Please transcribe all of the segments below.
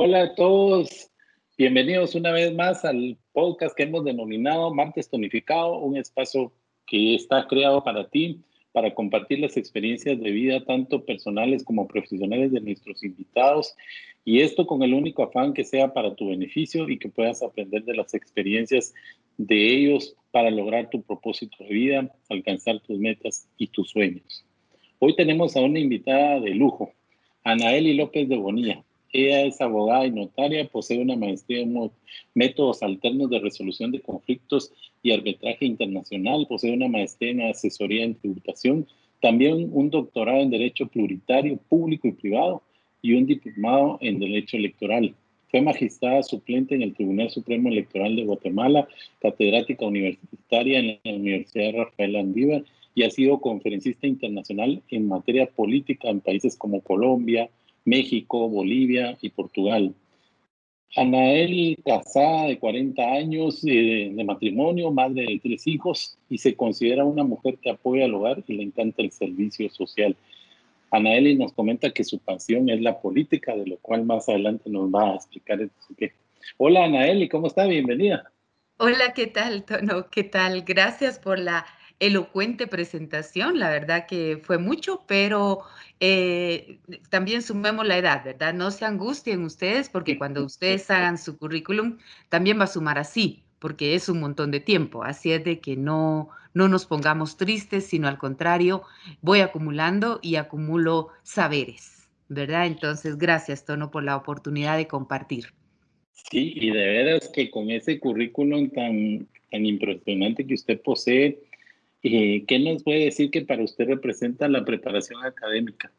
Hola a todos, bienvenidos una vez más al podcast que hemos denominado Martes Tonificado, un espacio que está creado para ti, para compartir las experiencias de vida, tanto personales como profesionales de nuestros invitados, y esto con el único afán que sea para tu beneficio y que puedas aprender de las experiencias de ellos para lograr tu propósito de vida, alcanzar tus metas y tus sueños. Hoy tenemos a una invitada de lujo, Anaeli López de Bonilla. Ella es abogada y notaria, posee una maestría en métodos alternos de resolución de conflictos y arbitraje internacional, posee una maestría en asesoría en tributación, también un doctorado en Derecho Pluritario, Público y Privado y un diplomado en Derecho Electoral. Fue magistrada suplente en el Tribunal Supremo Electoral de Guatemala, catedrática universitaria en la Universidad Rafael Andívar y ha sido conferencista internacional en materia política en países como Colombia, México, Bolivia y Portugal. Anael, casada de 40 años de, matrimonio, madre de tres hijos y se considera una mujer que apoya al hogar y le encanta el servicio social. Anaeli nos comenta que su pasión es la política, de lo cual más adelante nos va a explicar. Qué. Hola Anaeli, ¿cómo está? Bienvenida. Hola, ¿qué tal, Tono? ¿Qué tal? Gracias por la elocuente presentación, la verdad que fue mucho, pero eh, también sumemos la edad, ¿verdad? No se angustien ustedes porque cuando ustedes hagan su currículum también va a sumar así, porque es un montón de tiempo, así es de que no, no nos pongamos tristes, sino al contrario, voy acumulando y acumulo saberes, ¿verdad? Entonces, gracias, Tono, por la oportunidad de compartir. Sí, y de veras que con ese currículum tan, tan impresionante que usted posee, eh, ¿Qué nos puede decir que para usted representa la preparación académica?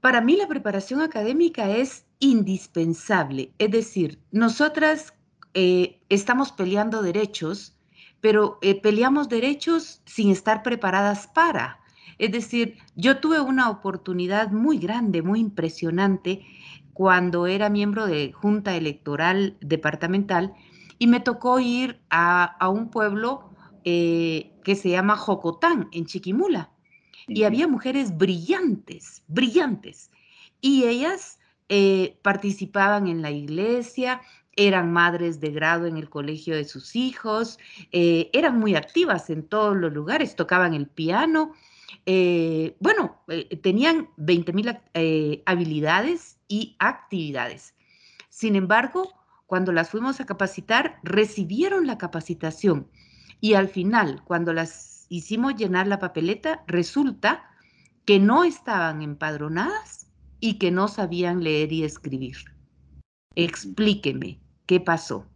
Para mí la preparación académica es indispensable. Es decir, nosotras eh, estamos peleando derechos, pero eh, peleamos derechos sin estar preparadas para. Es decir, yo tuve una oportunidad muy grande, muy impresionante, cuando era miembro de Junta Electoral Departamental y me tocó ir a, un pueblo que se llama Jocotán, en Chiquimula. Y había mujeres brillantes, brillantes. Y ellas eh, participaban en la iglesia, eran madres de grado en el colegio de sus hijos, eh, eran muy activas en todos los lugares, tocaban el piano. bueno, tenían 20 mil habilidades y actividades. Sin embargo, cuando las fuimos a capacitar, recibieron la capacitación y al final, cuando las hicimos llenar la papeleta, resulta que no estaban empadronadas y que no sabían leer y escribir. Explíqueme, ¿qué pasó?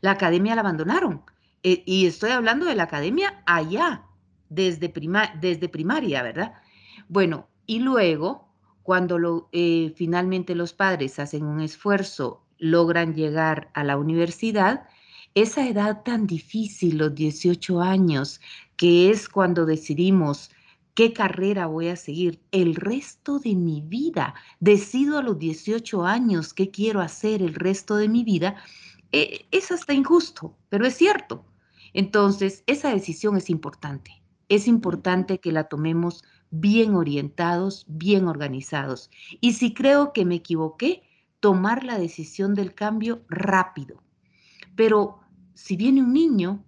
La academia la abandonaron. Eh, y estoy hablando de la academia allá, desde, desde primaria, ¿verdad? Bueno, y luego, cuando eh, finalmente los padres hacen un esfuerzo, logran llegar a la universidad, esa edad tan difícil, los 18 años, que es cuando decidimos qué carrera voy a seguir el resto de mi vida, decido a los 18 años qué quiero hacer el resto de mi vida, eh, es hasta injusto, pero es cierto. Entonces, esa decisión es importante. Es importante que la tomemos bien orientados, bien organizados. Y si creo que me equivoqué, tomar la decisión del cambio rápido. Pero si viene un niño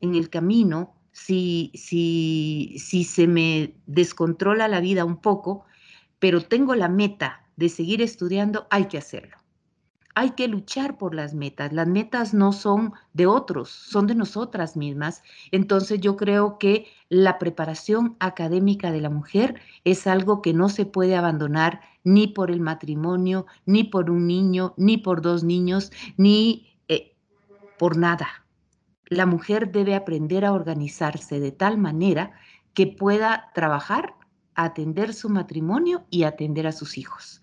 en el camino, si, si, si se me descontrola la vida un poco, pero tengo la meta de seguir estudiando, hay que hacerlo. Hay que luchar por las metas. Las metas no son de otros, son de nosotras mismas. Entonces yo creo que la preparación académica de la mujer es algo que no se puede abandonar ni por el matrimonio, ni por un niño, ni por dos niños, ni por nada. La mujer debe aprender a organizarse de tal manera que pueda trabajar, atender su matrimonio y atender a sus hijos.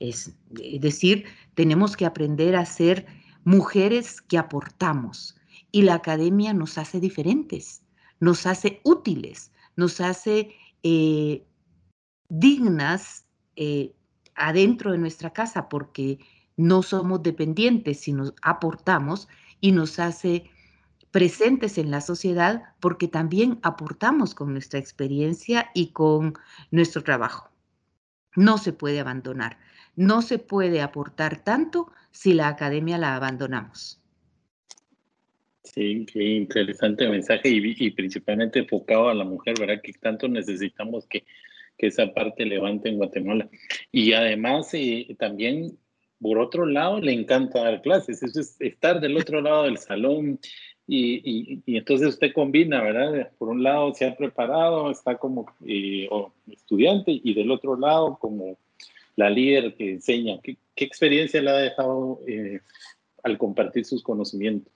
Es, decir, tenemos que aprender a ser mujeres que aportamos y la academia nos hace diferentes. nos hace útiles, nos hace eh, dignas eh, adentro de nuestra casa porque no somos dependientes, sino aportamos y nos hace presentes en la sociedad porque también aportamos con nuestra experiencia y con nuestro trabajo. No se puede abandonar, no se puede aportar tanto si la academia la abandonamos. Sí, qué interesante mensaje y, principalmente enfocado a la mujer, ¿verdad? Que tanto necesitamos que, que esa parte levante en Guatemala. Y además, eh, también, por otro lado, le encanta dar clases, eso es estar del otro lado del salón. Y, y, entonces usted combina, ¿verdad? Por un lado se ha preparado, está como eh, estudiante y del otro lado como la líder que enseña. ¿Qué, qué experiencia le ha dejado eh, al compartir sus conocimientos?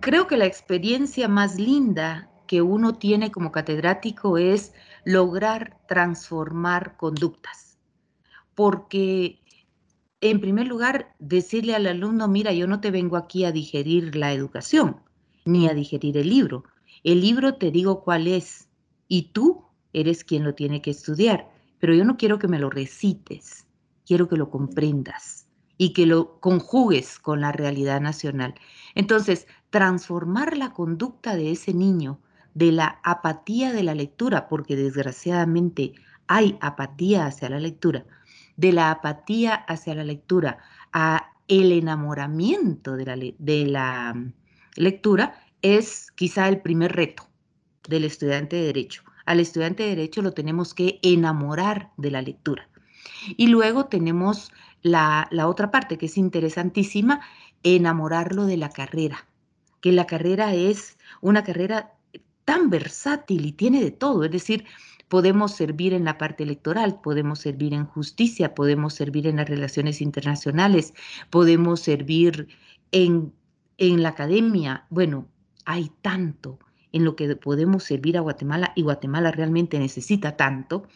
Creo que la experiencia más linda que uno tiene como catedrático es lograr transformar conductas. Porque, en primer lugar, decirle al alumno, mira, yo no te vengo aquí a digerir la educación, ni a digerir el libro. El libro te digo cuál es y tú eres quien lo tiene que estudiar, pero yo no quiero que me lo recites, quiero que lo comprendas y que lo conjugues con la realidad nacional. Entonces, transformar la conducta de ese niño de la apatía de la lectura, porque desgraciadamente hay apatía hacia la lectura, de la apatía hacia la lectura a el enamoramiento de la, de la mm, lectura, es quizá el primer reto del estudiante de derecho. Al estudiante de derecho lo tenemos que enamorar de la lectura. Y luego tenemos la, la otra parte que es interesantísima, enamorarlo de la carrera, que la carrera es una carrera tan versátil y tiene de todo, es decir, podemos servir en la parte electoral, podemos servir en justicia, podemos servir en las relaciones internacionales, podemos servir en, en la academia. Bueno, hay tanto en lo que podemos servir a Guatemala y Guatemala realmente necesita tanto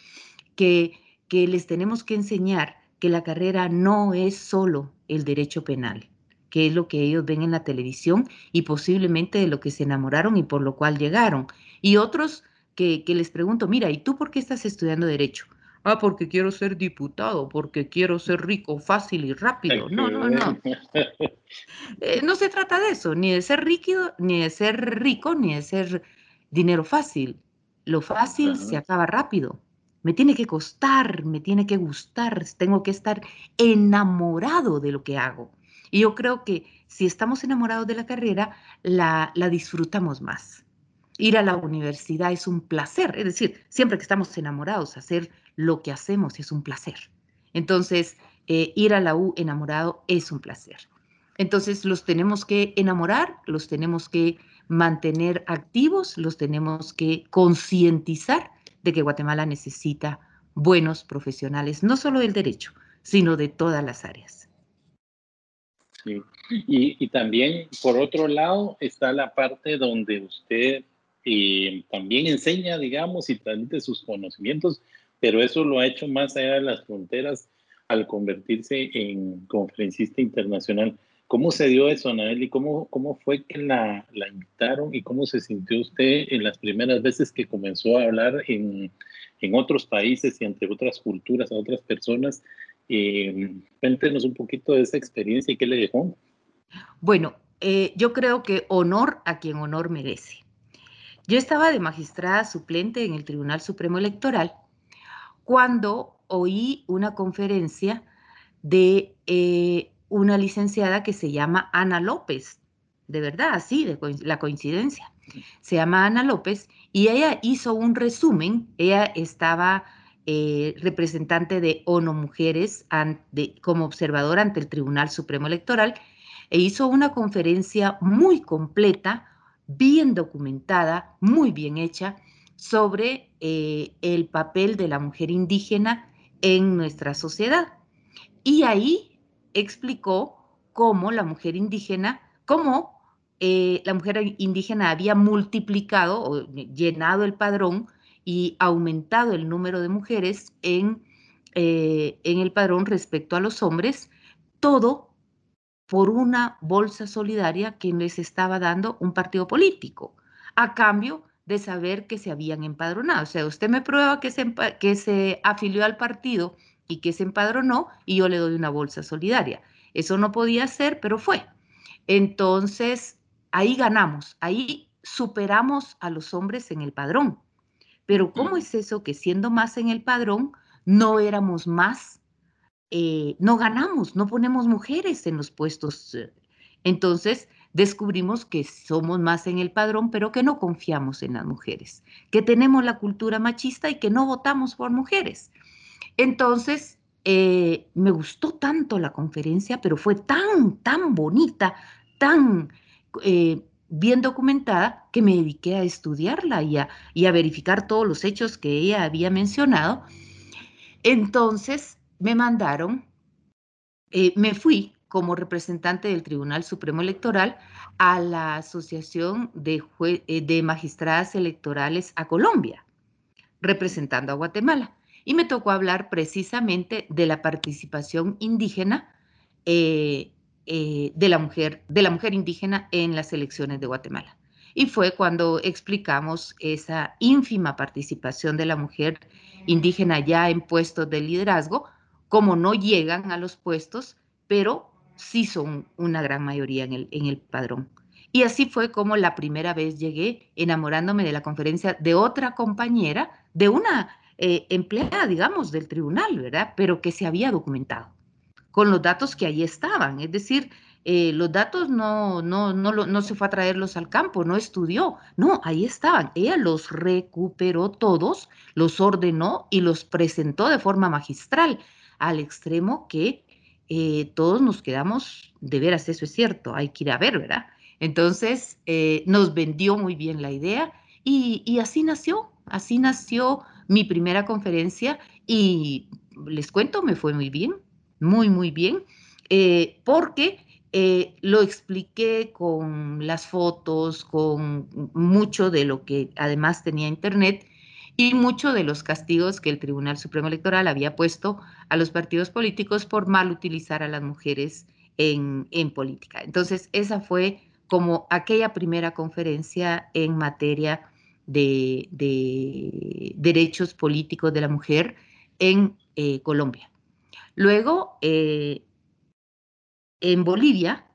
que, que les tenemos que enseñar que la carrera no es solo el derecho penal que es lo que ellos ven en la televisión y posiblemente de lo que se enamoraron y por lo cual llegaron. Y otros que, les pregunto, mira, ¿y tú por qué estás estudiando derecho? Ah, porque quiero ser diputado, porque quiero ser rico, fácil y rápido. No, no, no. Eh, no se trata de eso, ni de ser rico, ni de ser rico, ni de ser dinero fácil. Lo fácil se acaba rápido. Me tiene que costar, me tiene que gustar, tengo que estar enamorado de lo que hago. Y yo creo que si estamos enamorados de la carrera, la, disfrutamos más. Ir a la universidad es un placer, es decir, siempre que estamos enamorados, hacer lo que hacemos es un placer. Entonces, eh, ir a la U enamorado es un placer. Entonces, los tenemos que enamorar, los tenemos que mantener activos, los tenemos que concientizar de que Guatemala necesita buenos profesionales, no solo del derecho, sino de todas las áreas. Y, también, por otro lado, está la parte donde usted eh, también enseña, digamos, y transmite sus conocimientos, pero eso lo ha hecho más allá de las fronteras al convertirse en conferencista internacional. ¿Cómo se dio eso, Anabel? ¿Y cómo, cómo fue que la, la, invitaron? ¿Y cómo se sintió usted en las primeras veces que comenzó a hablar en, en otros países y entre otras culturas, a otras personas? Eh, cuéntenos un poquito de esa experiencia y qué le dejó. Bueno, eh, yo creo que honor a quien honor merece. Yo estaba de magistrada suplente en el Tribunal Supremo Electoral cuando oí una conferencia de eh, una licenciada que se llama Ana López, de verdad, así, de la coincidencia. Se llama Ana López y ella hizo un resumen, ella estaba eh, representante de ONU Mujeres como observador ante el Tribunal Supremo Electoral e hizo una conferencia muy completa, bien documentada, muy bien hecha, sobre eh, el papel de la mujer indígena en nuestra sociedad. Y ahí explicó cómo la mujer indígena, cómo eh, la mujer indígena había multiplicado o llenado el padrón y aumentado el número de mujeres en, eh, en el padrón respecto a los hombres, todo por una bolsa solidaria que les estaba dando un partido político. a cambio de saber que se habían empadronado. O sea, usted me prueba que se, que se afilió al partido y que se empadronó y yo le doy una bolsa solidaria. Eso no podía ser, pero fue. Entonces, ahí ganamos, ahí superamos a los hombres en el padrón. Pero ¿cómo es eso que siendo más en el padrón, no éramos más, eh, no ganamos, no ponemos mujeres en los puestos? Entonces, descubrimos que somos más en el padrón, pero que no confiamos en las mujeres, que tenemos la cultura machista y que no votamos por mujeres. Entonces, eh, me gustó tanto la conferencia, pero fue tan, tan bonita, tan eh, bien documentada, que me dediqué a estudiarla y a, y a verificar todos los hechos que ella había mencionado. Entonces, me mandaron, eh, me fui como representante del Tribunal Supremo Electoral a la Asociación de, de Magistradas Electorales a Colombia, representando a Guatemala y me tocó hablar precisamente de la participación indígena eh, eh, de, la mujer, de la mujer indígena en las elecciones de Guatemala. Y fue cuando explicamos esa ínfima participación de la mujer indígena ya en puestos de liderazgo, como no llegan a los puestos, pero sí son una gran mayoría en el, en el padrón. Y así fue como la primera vez llegué enamorándome de la conferencia de otra compañera, de una eh, empleada, digamos, del tribunal, ¿verdad? Pero que se había documentado con los datos que ahí estaban. Es decir, eh, los datos no, no, no, no se fue a traerlos al campo, no estudió, no, ahí estaban. Ella los recuperó todos, los ordenó y los presentó de forma magistral, al extremo que eh, todos nos quedamos, de veras, eso es cierto, hay que ir a ver, ¿verdad? Entonces, nos vendió muy bien la idea y, así nació, así nació mi primera conferencia y les cuento, me fue muy bien, muy, muy bien, eh, porque eh, lo expliqué con las fotos, con mucho de lo que además tenía Internet y mucho de los castigos que el Tribunal Supremo Electoral había puesto a los partidos políticos por mal utilizar a las mujeres en, en política. Entonces, esa fue como aquella primera conferencia en materia de, derechos políticos de la mujer en eh, Colombia. Luego, eh, en Bolivia,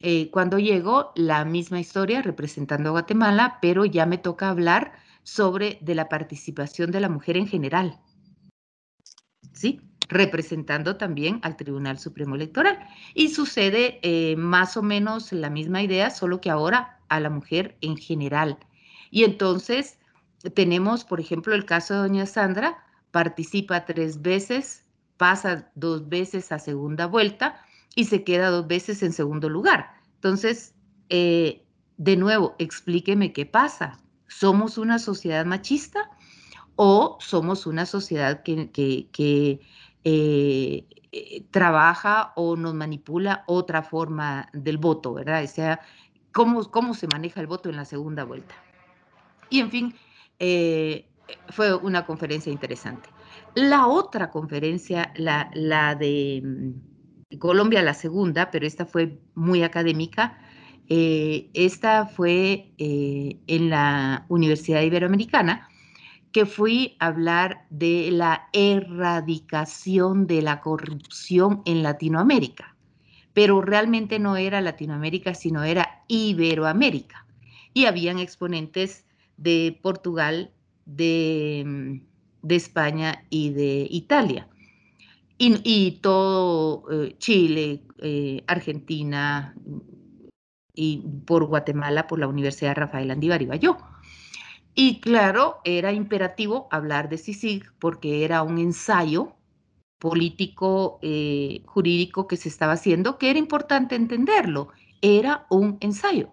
eh, cuando llego, la misma historia representando a Guatemala, pero ya me toca hablar sobre de la participación de la mujer en general. ¿Sí? representando también al Tribunal Supremo Electoral. Y sucede más o menos la misma idea, solo que ahora a la mujer en general. Y entonces tenemos, por ejemplo, el caso de doña Sandra, participa tres veces, pasa dos veces a segunda vuelta y se queda dos veces en segundo lugar. Entonces, eh, de nuevo, explíqueme qué pasa. ¿Somos una sociedad machista o somos una sociedad que, que, eh, eh, trabaja o nos manipula otra forma del voto, ¿verdad? O sea, ¿cómo, cómo se maneja el voto en la segunda vuelta? Y en fin, eh, fue una conferencia interesante. La otra conferencia, la, la de mm, Colombia, la segunda, pero esta fue muy académica, eh, esta fue eh, en la Universidad Iberoamericana, que fui a hablar de la erradicación de la corrupción en Latinoamérica, pero realmente no era Latinoamérica, sino era Iberoamérica. Y habían exponentes de Portugal, de, mm, España y de Italia. Y, todo eh, Chile, Argentina y por Guatemala, por la Universidad Rafael Andívar iba yo. Y claro, era imperativo hablar de CICIG porque era un ensayo político, eh, jurídico que se estaba haciendo, que era importante entenderlo. Era un ensayo.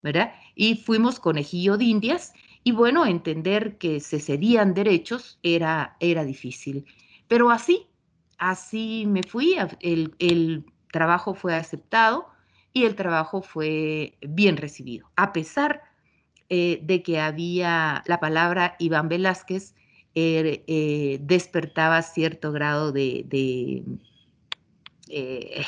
¿verdad? Y fuimos conejillo de indias y bueno, entender que se cedían derechos era, era difícil. Pero así, así me fui, el, el trabajo fue aceptado y el trabajo fue bien recibido, a pesar eh, de que había la palabra Iván Velázquez, er, eh, despertaba cierto grado de, eh,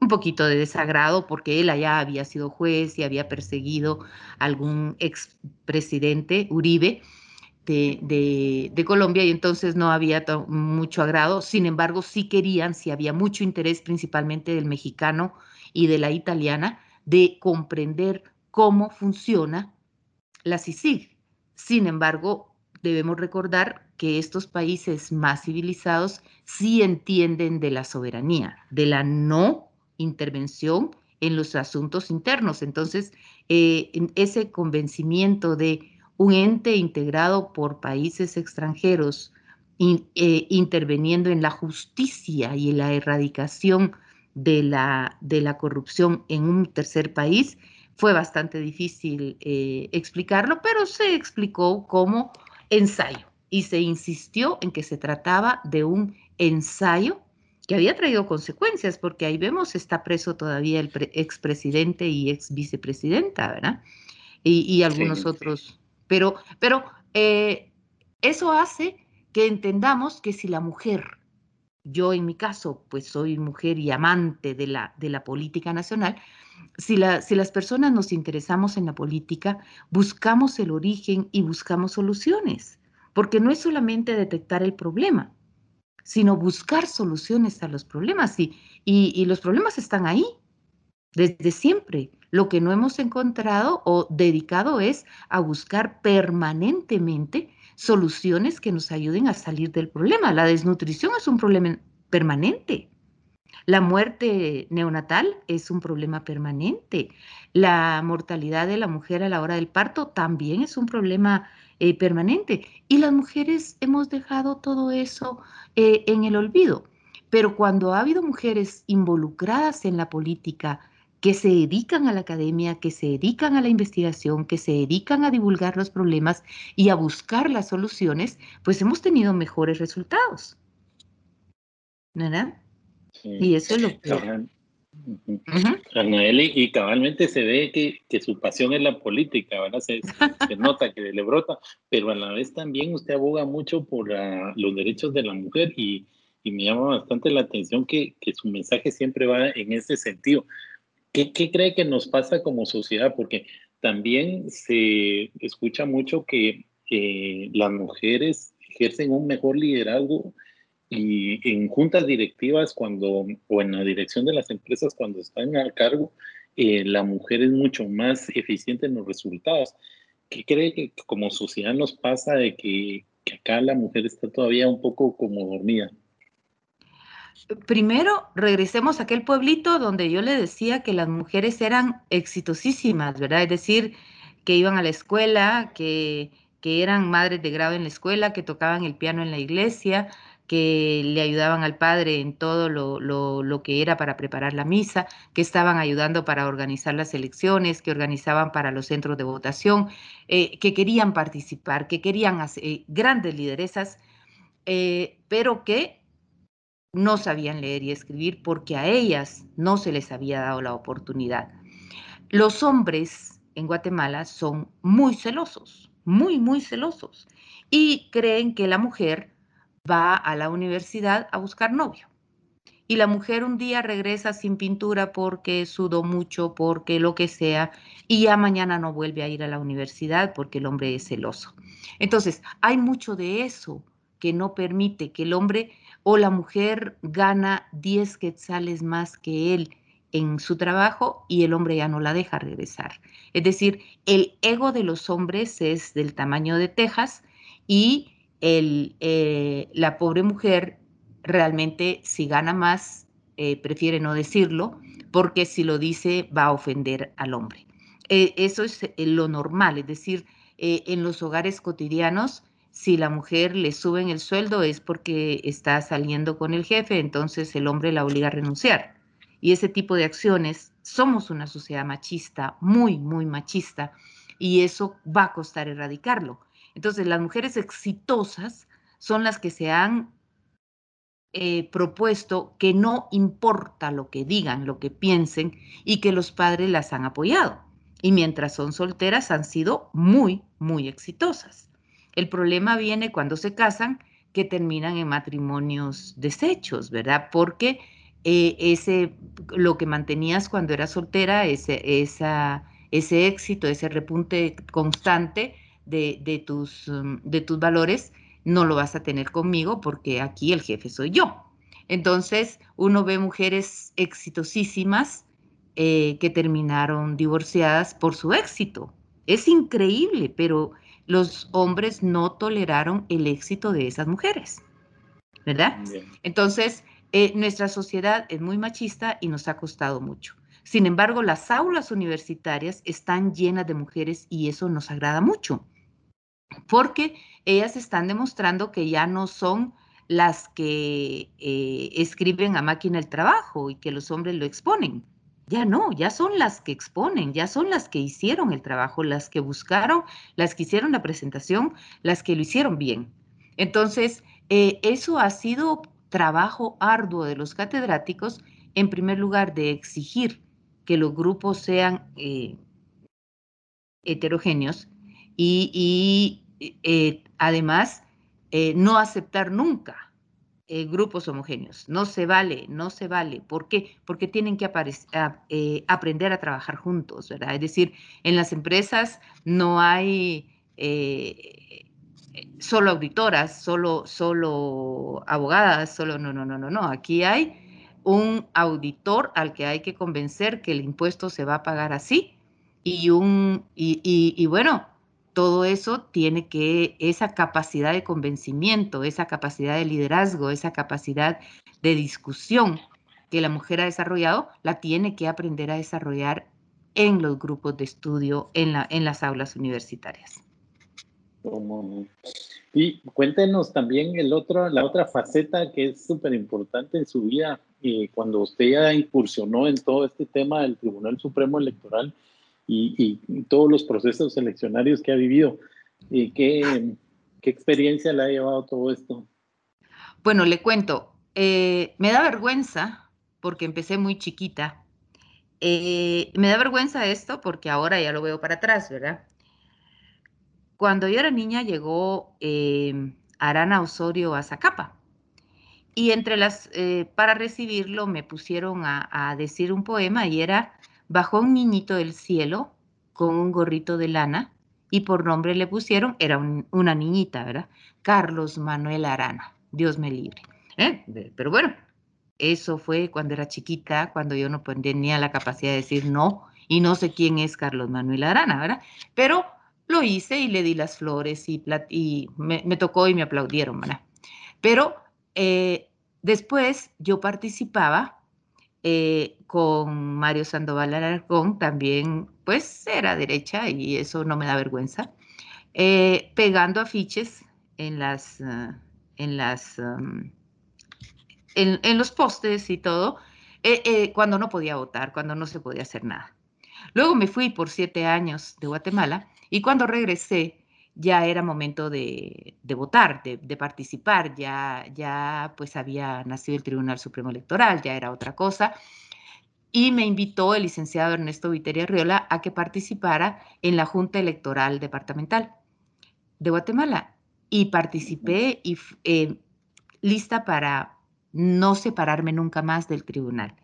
un poquito de desagrado porque él allá había sido juez y había perseguido a algún expresidente, Uribe, de, de, Colombia y entonces no había mucho agrado. Sin embargo, sí querían, sí había mucho interés principalmente del mexicano y de la italiana de comprender cómo funciona la CICIG. Sin embargo, debemos recordar que estos países más civilizados sí entienden de la soberanía, de la no intervención en los asuntos internos. Entonces, eh, ese convencimiento de un ente integrado por países extranjeros eh, interviniendo en la justicia y en la erradicación de la, de la corrupción en un tercer país, fue bastante difícil eh, explicarlo, pero se explicó como ensayo y se insistió en que se trataba de un ensayo que había traído consecuencias, porque ahí vemos está preso todavía el expresidente y ex vicepresidenta, ¿verdad? Y, algunos otros. Pero, pero eh, eso hace que entendamos que si la mujer, yo en mi caso, pues soy mujer y amante de la, de la política nacional, si, la, si las personas nos interesamos en la política, buscamos el origen y buscamos soluciones, porque no es solamente detectar el problema, sino buscar soluciones a los problemas. Y, y, los problemas están ahí, desde siempre. Lo que no hemos encontrado o dedicado es a buscar permanentemente soluciones que nos ayuden a salir del problema. La desnutrición es un problema permanente. La muerte neonatal es un problema permanente. La mortalidad de la mujer a la hora del parto también es un problema eh, permanente. Y las mujeres hemos dejado todo eso eh, en el olvido. Pero cuando ha habido mujeres involucradas en la política, que se dedican a la academia, que se dedican a la investigación, que se dedican a divulgar los problemas y a buscar las soluciones, pues hemos tenido mejores resultados. ¿Verdad? Y eso es lo que... y cabalmente se ve que, que, su pasión es la política, ¿verdad? Se, se, nota que le brota, pero a la vez también usted aboga mucho por los derechos de la mujer y, y, me llama bastante la atención que, que, su mensaje siempre va en ese sentido. ¿Qué, ¿Qué, cree que nos pasa como sociedad? Porque también se escucha mucho que, las mujeres ejercen un mejor liderazgo y en juntas directivas cuando, o en la dirección de las empresas cuando están a cargo, eh, la mujer es mucho más eficiente en los resultados. ¿Qué cree que como sociedad nos pasa de que, que acá la mujer está todavía un poco como dormida? Primero, regresemos a aquel pueblito donde yo le decía que las mujeres eran exitosísimas, ¿verdad? Es decir, que iban a la escuela, que, que eran madres de grado en la escuela, que tocaban el piano en la iglesia, que le ayudaban al padre en todo lo, lo, que era para preparar la misa, que estaban ayudando para organizar las elecciones, que organizaban para los centros de votación, eh, que querían participar, que querían hacer eh, grandes lideresas, eh, pero que no sabían leer y escribir porque a ellas no se les había dado la oportunidad. Los hombres en Guatemala son muy celosos, muy, muy celosos, y creen que la mujer va a la universidad a buscar novio. Y la mujer un día regresa sin pintura porque sudó mucho, porque lo que sea, y ya mañana no vuelve a ir a la universidad porque el hombre es celoso. Entonces, hay mucho de eso que no permite que el hombre o la mujer gana 10 quetzales más que él en su trabajo y el hombre ya no la deja regresar. Es decir, el ego de los hombres es del tamaño de Texas y el, eh, la pobre mujer realmente si gana más, eh, prefiere no decirlo, porque si lo dice va a ofender al hombre. Eh, eso es lo normal, es decir, en los hogares cotidianos, si la mujer le suben el sueldo es porque está saliendo con el jefe, entonces el hombre la obliga a renunciar. Y ese tipo de acciones, somos una sociedad machista, muy, muy machista, y eso va a costar erradicarlo. Entonces, las mujeres exitosas son las que se han eh, propuesto que no importa lo que digan, lo que piensen, y que los padres las han apoyado. Y mientras son solteras han sido muy, muy exitosas. El problema viene cuando se casan, que terminan en matrimonios deshechos, ¿verdad? Porque eh, ese, lo que mantenías cuando eras soltera, ese, ese éxito, ese repunte constante de, tus, mm, de tus valores, no lo vas a tener conmigo porque aquí el jefe soy yo. Entonces, uno ve mujeres exitosísimas eh, que terminaron divorciadas por su éxito. Es increíble, pero los hombres no toleraron el éxito de esas mujeres, ¿verdad? Entonces, eh, nuestra sociedad es muy machista y nos ha costado mucho. Sin embargo, las aulas universitarias están llenas de mujeres y eso nos agrada mucho, porque ellas están demostrando que ya no son las que eh, escriben a máquina el trabajo y que los hombres lo exponen. Ya no, ya son las que exponen, ya son las que hicieron el trabajo, las que buscaron, las que hicieron la presentación, las que lo hicieron bien. Entonces, eh, eso ha sido trabajo arduo de los catedráticos, en primer lugar, de exigir que los grupos sean eh, heterogéneos y, eh, además no aceptar nunca grupos homogéneos. No se vale, no se vale. ¿Por qué? Porque tienen que aprender a trabajar juntos, ¿verdad? Es decir, en las empresas no hay solo auditoras, solo, solo abogadas, solo no, no, no, no, no. Aquí hay un auditor al que hay que convencer que el impuesto se va a pagar así y un y, bueno, todo eso tiene que esa capacidad de convencimiento, esa capacidad de liderazgo, esa capacidad de discusión que la mujer ha desarrollado, la tiene que aprender a desarrollar en los grupos de estudio, en, la, en las aulas universitarias. Y cuéntenos también la otra faceta que es súper importante en su vida, y cuando usted ya incursionó en todo este tema del Tribunal Supremo Electoral y, todos los procesos eleccionarios que ha vivido. ¿Y qué, experiencia le ha llevado todo esto? Bueno, le cuento, eh, me da vergüenza porque empecé muy chiquita. Eh, me da vergüenza esto porque ahora ya lo veo para atrás, ¿verdad? Cuando yo era niña llegó eh, Arana Osorio a Zacapa. Y entre las, eh, para recibirlo me pusieron a, decir un poema y era, bajó un niñito del cielo con un gorrito de lana y por nombre le pusieron, era una niñita, ¿verdad? Carlos Manuel Arana, Dios me libre. ¿eh? Pero bueno, eso fue cuando era chiquita, cuando yo no tenía la capacidad de decir no y no sé quién es Carlos Manuel Arana, ¿verdad? Pero lo hice y le di las flores y, y me, tocó y me aplaudieron, ¿verdad? Pero eh, después yo participaba eh, con Mario Sandoval Alarcón, también pues era derecha y eso no me da vergüenza, eh, pegando afiches en las, ah, en las, en, en, los postes y todo, cuando no podía votar, cuando no se podía hacer nada. Luego me fui por siete años de Guatemala y cuando regresé, ya era momento de, votar, de, participar, ya, ya pues había nacido el Tribunal Supremo Electoral, ya era otra cosa. Y me invitó el licenciado Ernesto Viteria Riola a que participara en la Junta Electoral Departamental de Guatemala. Y participé y eh, lista para no separarme nunca más del tribunal,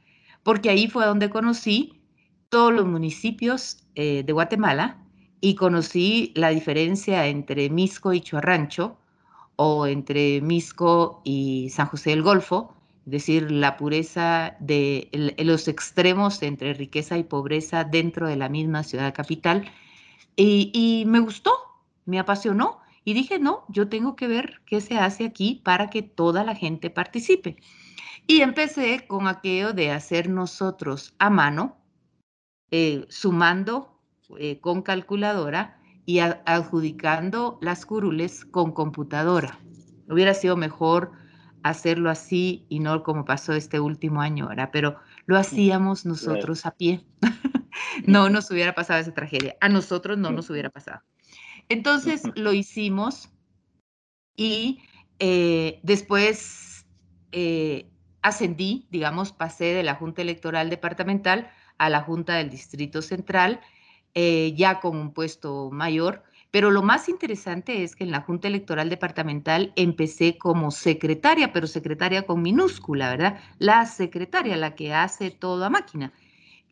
porque ahí fue donde conocí todos los municipios eh, de Guatemala, y conocí la diferencia entre Misco y Chuarrancho o entre Misco y San José del Golfo, es decir, la pureza de los extremos entre riqueza y pobreza dentro de la misma ciudad capital. Y, y me gustó, me apasionó y dije, no, yo tengo que ver qué se hace aquí para que toda la gente participe. Y empecé con aquello de hacer nosotros a mano, eh, sumando eh, con calculadora y adjudicando las curules con computadora. Hubiera sido mejor hacerlo así y no como pasó este último año, ¿verdad? Pero lo hacíamos nosotros a pie. no nos hubiera pasado esa tragedia. A nosotros no nos hubiera pasado. Entonces lo hicimos y eh, después eh, ascendí, digamos, pasé de la Junta Electoral Departamental a la Junta del Distrito Central eh, ya con un puesto mayor, Pero lo más interesante es que en la Junta Electoral Departamental empecé como secretaria, pero secretaria con minúscula, ¿verdad? La secretaria, la que hace todo a máquina.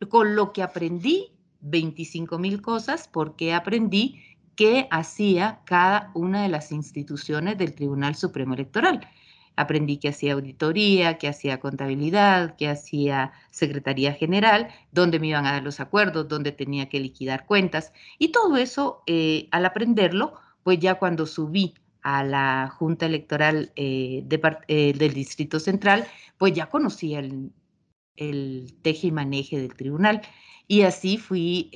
Con lo que aprendí 25 mil cosas, porque aprendí qué hacía cada una de las instituciones del Tribunal Supremo Electoral. Aprendí que hacía auditoría, que hacía contabilidad, que hacía Secretaría General, dónde me iban a dar los acuerdos, dónde tenía que liquidar cuentas. Y todo eso, eh, al aprenderlo, pues ya cuando subí a la Junta Electoral eh, eh, del Distrito Central, pues ya conocía el, el teje y maneje del tribunal. Y así fui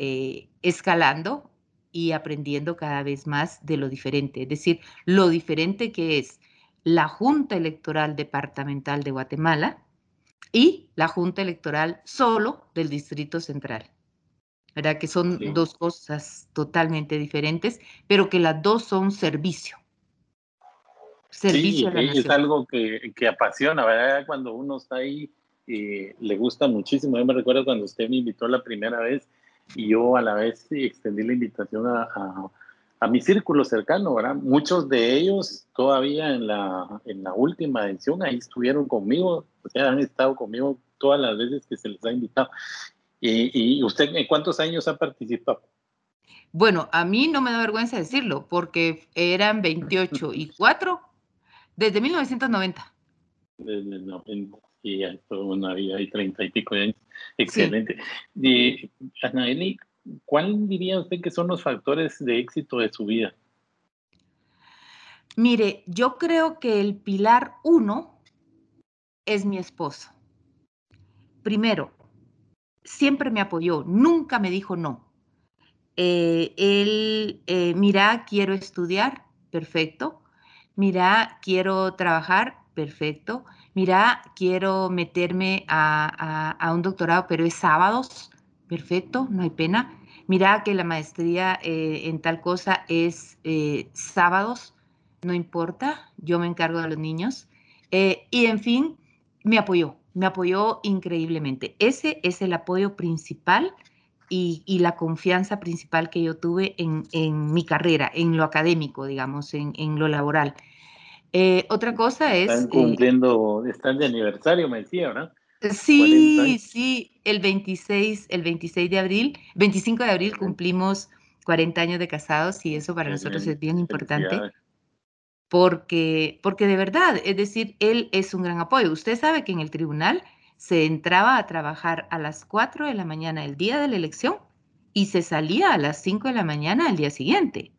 escalando y aprendiendo cada vez más de lo diferente, es decir, lo diferente que es la Junta Electoral Departamental de Guatemala y la Junta Electoral solo del Distrito Central. ¿Verdad? Que son dos cosas totalmente diferentes, pero que las dos son servicio. Servicio sí, es algo que, que, apasiona, ¿verdad? Cuando uno está ahí, eh, le gusta muchísimo. Yo me recuerdo cuando usted me invitó la primera vez y yo a la vez extendí la invitación a a mi círculo cercano, ¿verdad? Muchos de ellos todavía en la, en la última edición ahí estuvieron conmigo, o sea, han estado conmigo todas las veces que se les ha invitado. ¿Y, y usted en cuántos años ha participado? Bueno, a mí no me da vergüenza decirlo, porque eran 28 y 4 desde 1990. Desde el 90, y ya, bueno, hay 30 y pico de años. Excelente. Sí. Y, Anaeli, ¿cuál diría usted que son los factores de éxito de su vida? Mire, yo creo que el pilar uno es mi esposo. Primero, siempre me apoyó, nunca me dijo no. Eh, él, eh, mira, quiero estudiar, perfecto. Mira, quiero trabajar, perfecto. Mira, quiero meterme a un doctorado, pero es sábados perfecto, no hay pena. Mira que la maestría eh, en tal cosa es eh, sábados, no importa, yo me encargo de los niños. Eh, y en fin, me apoyó, me apoyó increíblemente. Ese es el apoyo principal y, la confianza principal que yo tuve en, mi carrera, en lo académico, digamos, en, en lo laboral. otra cosa es... Están cumpliendo, están de aniversario, me decía, ¿verdad? Sí, sí, el 26, el 26 de abril, 25 de abril cumplimos 40 años de casados y eso para nosotros es bien importante. Porque, porque de verdad, es decir, él es un gran apoyo. Usted sabe que en el tribunal se entraba a trabajar a las 4 de la mañana el día de la elección y se salía a las 5 de la mañana al día siguiente.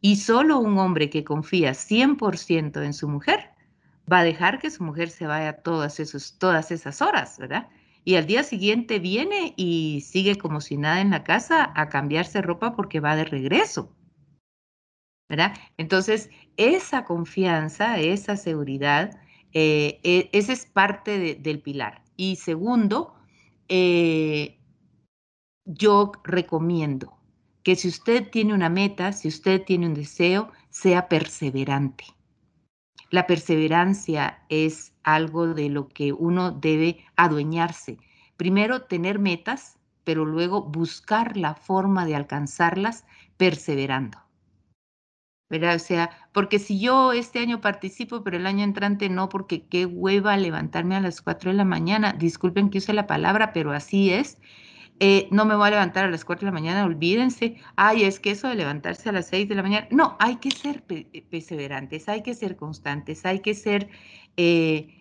Y solo un hombre que confía 100% en su mujer va a dejar que su mujer se vaya todas, esos, todas esas horas, ¿verdad? Y al día siguiente viene y sigue como si nada en la casa a cambiarse ropa porque va de regreso. ¿verdad? Entonces, esa confianza, esa seguridad, eh, e, ese es parte del pilar. Y segundo, eh, yo recomiendo que si usted tiene una meta, si usted tiene un deseo, sea perseverante. La perseverancia es algo de lo que uno debe adueñarse. Primero, tener metas, pero luego buscar la forma de alcanzarlas perseverando. ¿verdad? O sea, porque si yo este año participo, pero el año entrante no, porque qué hueva levantarme a las 4 de la mañana, disculpen que use la palabra, pero así es, eh, no me voy a levantar a las 4 de la mañana, olvídense, ay, es que eso de levantarse a las 6 de la mañana, no, hay que ser eh, perseverantes, hay que ser constantes, hay que ser eh,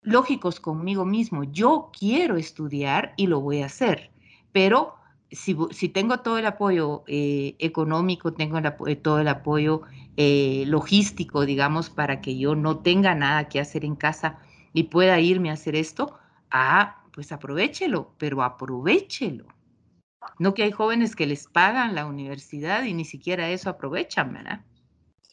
lógicos conmigo mismo. Yo quiero estudiar y lo voy a hacer, pero si, tengo todo el apoyo económico, tengo todo el apoyo logístico, digamos, para que yo no tenga nada que hacer en casa y pueda irme a hacer esto, ah, pues aprovechelo, pero aprovechelo. No que hay jóvenes que les pagan la universidad y ni siquiera eso aprovechan, ¿verdad?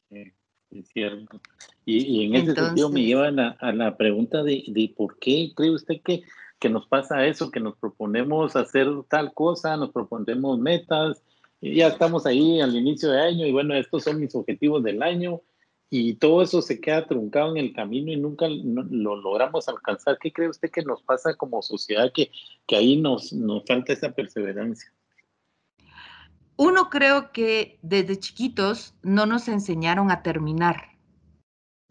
Sí, es cierto. Y, en ese sentido me lleva a la, pregunta de, por qué cree usted que, que nos pasa eso, que nos proponemos hacer tal cosa, nos proponemos metas, y ya estamos ahí al inicio de año y bueno, estos son mis objetivos del año y todo eso se queda truncado en el camino y nunca lo logramos alcanzar. ¿Qué cree usted que nos pasa como sociedad que, que ahí nos, falta esa perseverancia? uno creo que desde chiquitos no nos enseñaron a terminar,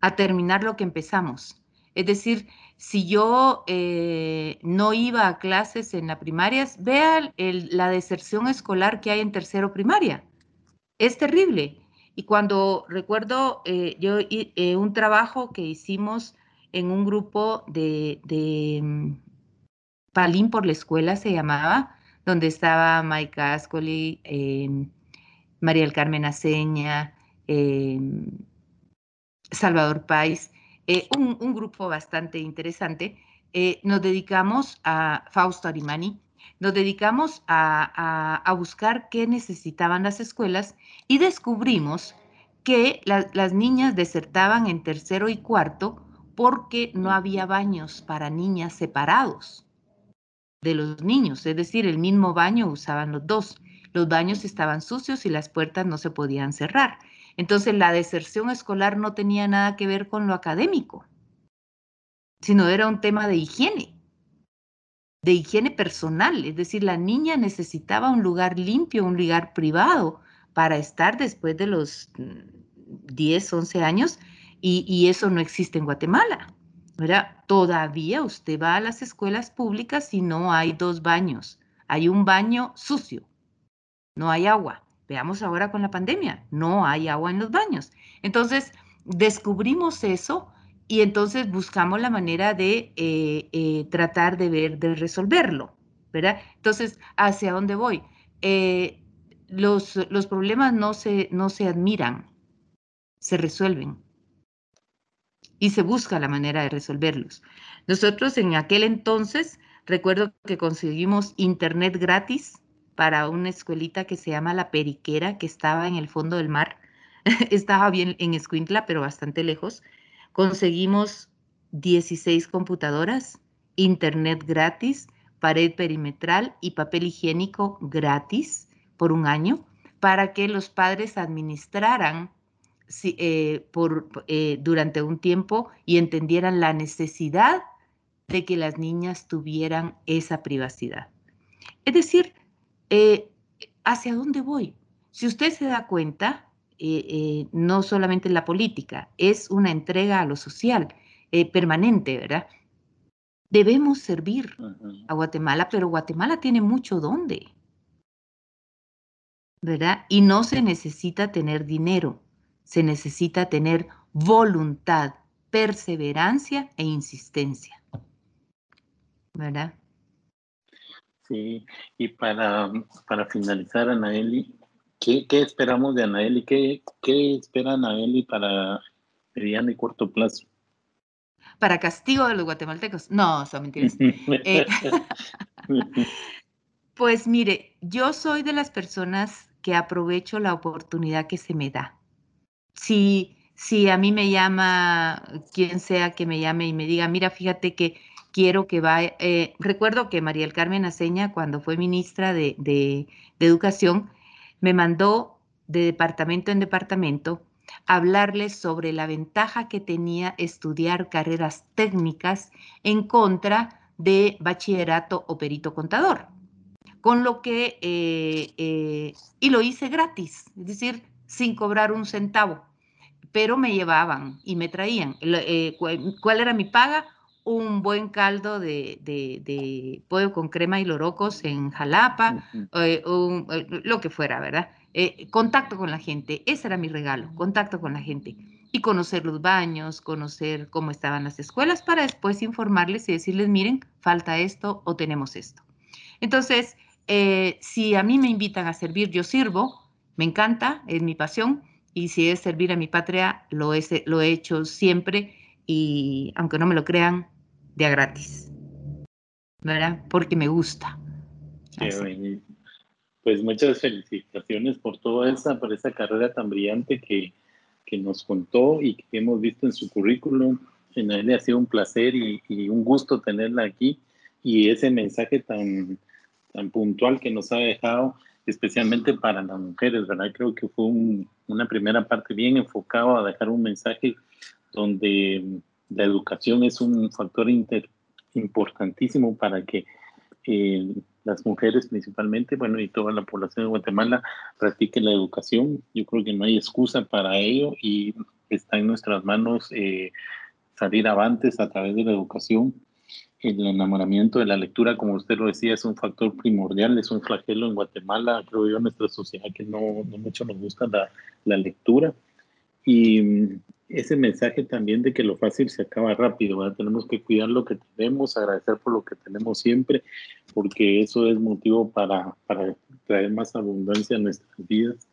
a terminar lo que empezamos. Es decir, si yo eh, no iba a clases en la primaria, vea la deserción escolar que hay en tercero primaria. Es terrible. Y cuando recuerdo eh, yo eh, un trabajo que hicimos en un grupo de, de mm, Palín por la escuela se llamaba, donde estaba Mike Ascoli, em, María del Carmen Aceña, em, Salvador Pais, eh, un, grupo bastante interesante, eh, nos dedicamos a Fausto Arimani, nos dedicamos a, buscar qué necesitaban las escuelas y descubrimos que las niñas desertaban en tercero y cuarto porque no había baños para niñas separados de los niños, es decir, el mismo baño usaban los dos. Los baños estaban sucios y las puertas no se podían cerrar. Entonces la deserción escolar no tenía nada que ver con lo académico, sino era un tema de higiene, de higiene personal. Es decir, la niña necesitaba un lugar limpio, un lugar privado para estar después de los 10, mm, 11 años y, eso no existe en Guatemala. Todavía usted va a las escuelas públicas y no hay dos baños. Hay un baño sucio, no hay agua. Veamos ahora con la pandemia, no hay agua en los baños. Entonces, descubrimos eso y entonces buscamos la manera de eh, eh, tratar de ver, de resolverlo, ¿verdad? Entonces, ¿hacia dónde voy? Eh, los, los, problemas no se, no se admiran, se resuelven y se busca la manera de resolverlos. Nosotros en aquel entonces, recuerdo que conseguimos internet gratis para una escuelita que se llama La Periquera, que estaba en el fondo del mar. estaba bien en Escuintla, pero bastante lejos. Conseguimos 16 computadoras, internet gratis, pared perimetral y papel higiénico gratis por un año para que los padres administraran eh, por, eh, durante un tiempo y entendieran la necesidad de que las niñas tuvieran esa privacidad. Es decir, eh, ¿hacia dónde voy? Si usted se da cuenta, eh, eh, no solamente en la política, es una entrega a lo social permanente, ¿verdad? Debemos servir a Guatemala, pero Guatemala tiene mucho dónde, ¿verdad? Y no se necesita tener dinero, se necesita tener voluntad, perseverancia e insistencia, ¿verdad? Sí, y para, para finalizar, Anaeli, ¿qué, ¿qué, esperamos de Anaeli? ¿Qué, ¿Qué espera Anaeli para mediano y corto plazo? Para castigo de los guatemaltecos. No, son mentiras. Eh, pues mire, yo soy de las personas que aprovecho la oportunidad que se me da. Si, si a mí me llama quien sea que me llame y me diga, mira, fíjate que quiero que vaya. Eh, recuerdo que María del Carmen Aceña, cuando fue ministra de, Educación, me mandó de departamento en departamento hablarles sobre la ventaja que tenía estudiar carreras técnicas en contra de bachillerato o perito contador. Con lo que, eh, eh, y lo hice gratis, es decir, sin cobrar un centavo, pero me llevaban y me traían. ¿Cuál era mi paga? Un buen caldo de, pollo con crema y lorocos en Jalapa, eh, eh, lo que fuera, ¿verdad? Eh, contacto con la gente, ese era mi regalo, contacto con la gente y conocer los baños, conocer cómo estaban las escuelas para después informarles y decirles, miren, falta esto o tenemos esto. Entonces, si a mí me invitan a servir, yo sirvo, me encanta, es mi pasión, y si es servir a mi patria, lo lo he hecho siempre y aunque no me lo crean, de gratis, ¿verdad? Porque me gusta. Pues muchas felicitaciones por toda esa, por esa carrera tan brillante que, que nos contó y que hemos visto en su currículum. le ha sido un placer y, un gusto tenerla aquí y ese mensaje tan, tan puntual que nos ha dejado, especialmente para las mujeres, ¿verdad? Creo que fue una primera parte bien enfocada a dejar un mensaje donde la educación es un factor importantísimo para que eh, las mujeres principalmente, bueno, y toda la población de Guatemala practique la educación. Yo creo que no hay excusa para ello y está en nuestras manos eh, salir avantes a través de la educación. El enamoramiento de la lectura, como usted lo decía, es un factor primordial, es un flagelo en Guatemala, creo yo, en nuestra sociedad que no, no mucho nos gusta la, la lectura. Y ese mensaje también de que lo fácil se acaba rápido, tenemos que cuidar lo que tenemos, agradecer por lo que tenemos siempre, porque eso es motivo para, para traer más abundancia a nuestras vidas.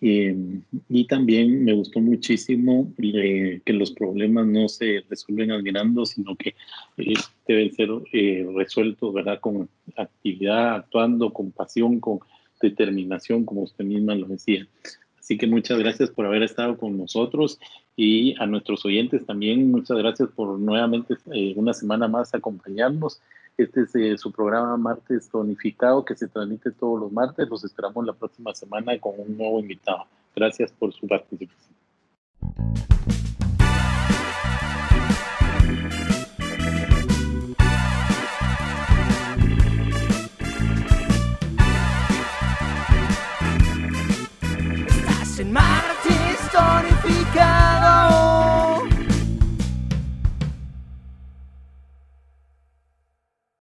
y también me gustó muchísimo eh, que los problemas no se resuelven admirando, sino que eh, deben ser eh, resueltos ¿verdad? con actividad, actuando, con pasión, con determinación, como usted misma lo decía. Así que muchas gracias por haber estado con nosotros y a nuestros oyentes también muchas gracias por nuevamente eh, una semana más acompañarnos. Este es eh, su programa Martes Tonificado que se transmite todos los martes. Los esperamos la próxima semana con un nuevo invitado. Gracias por su participación. Martin.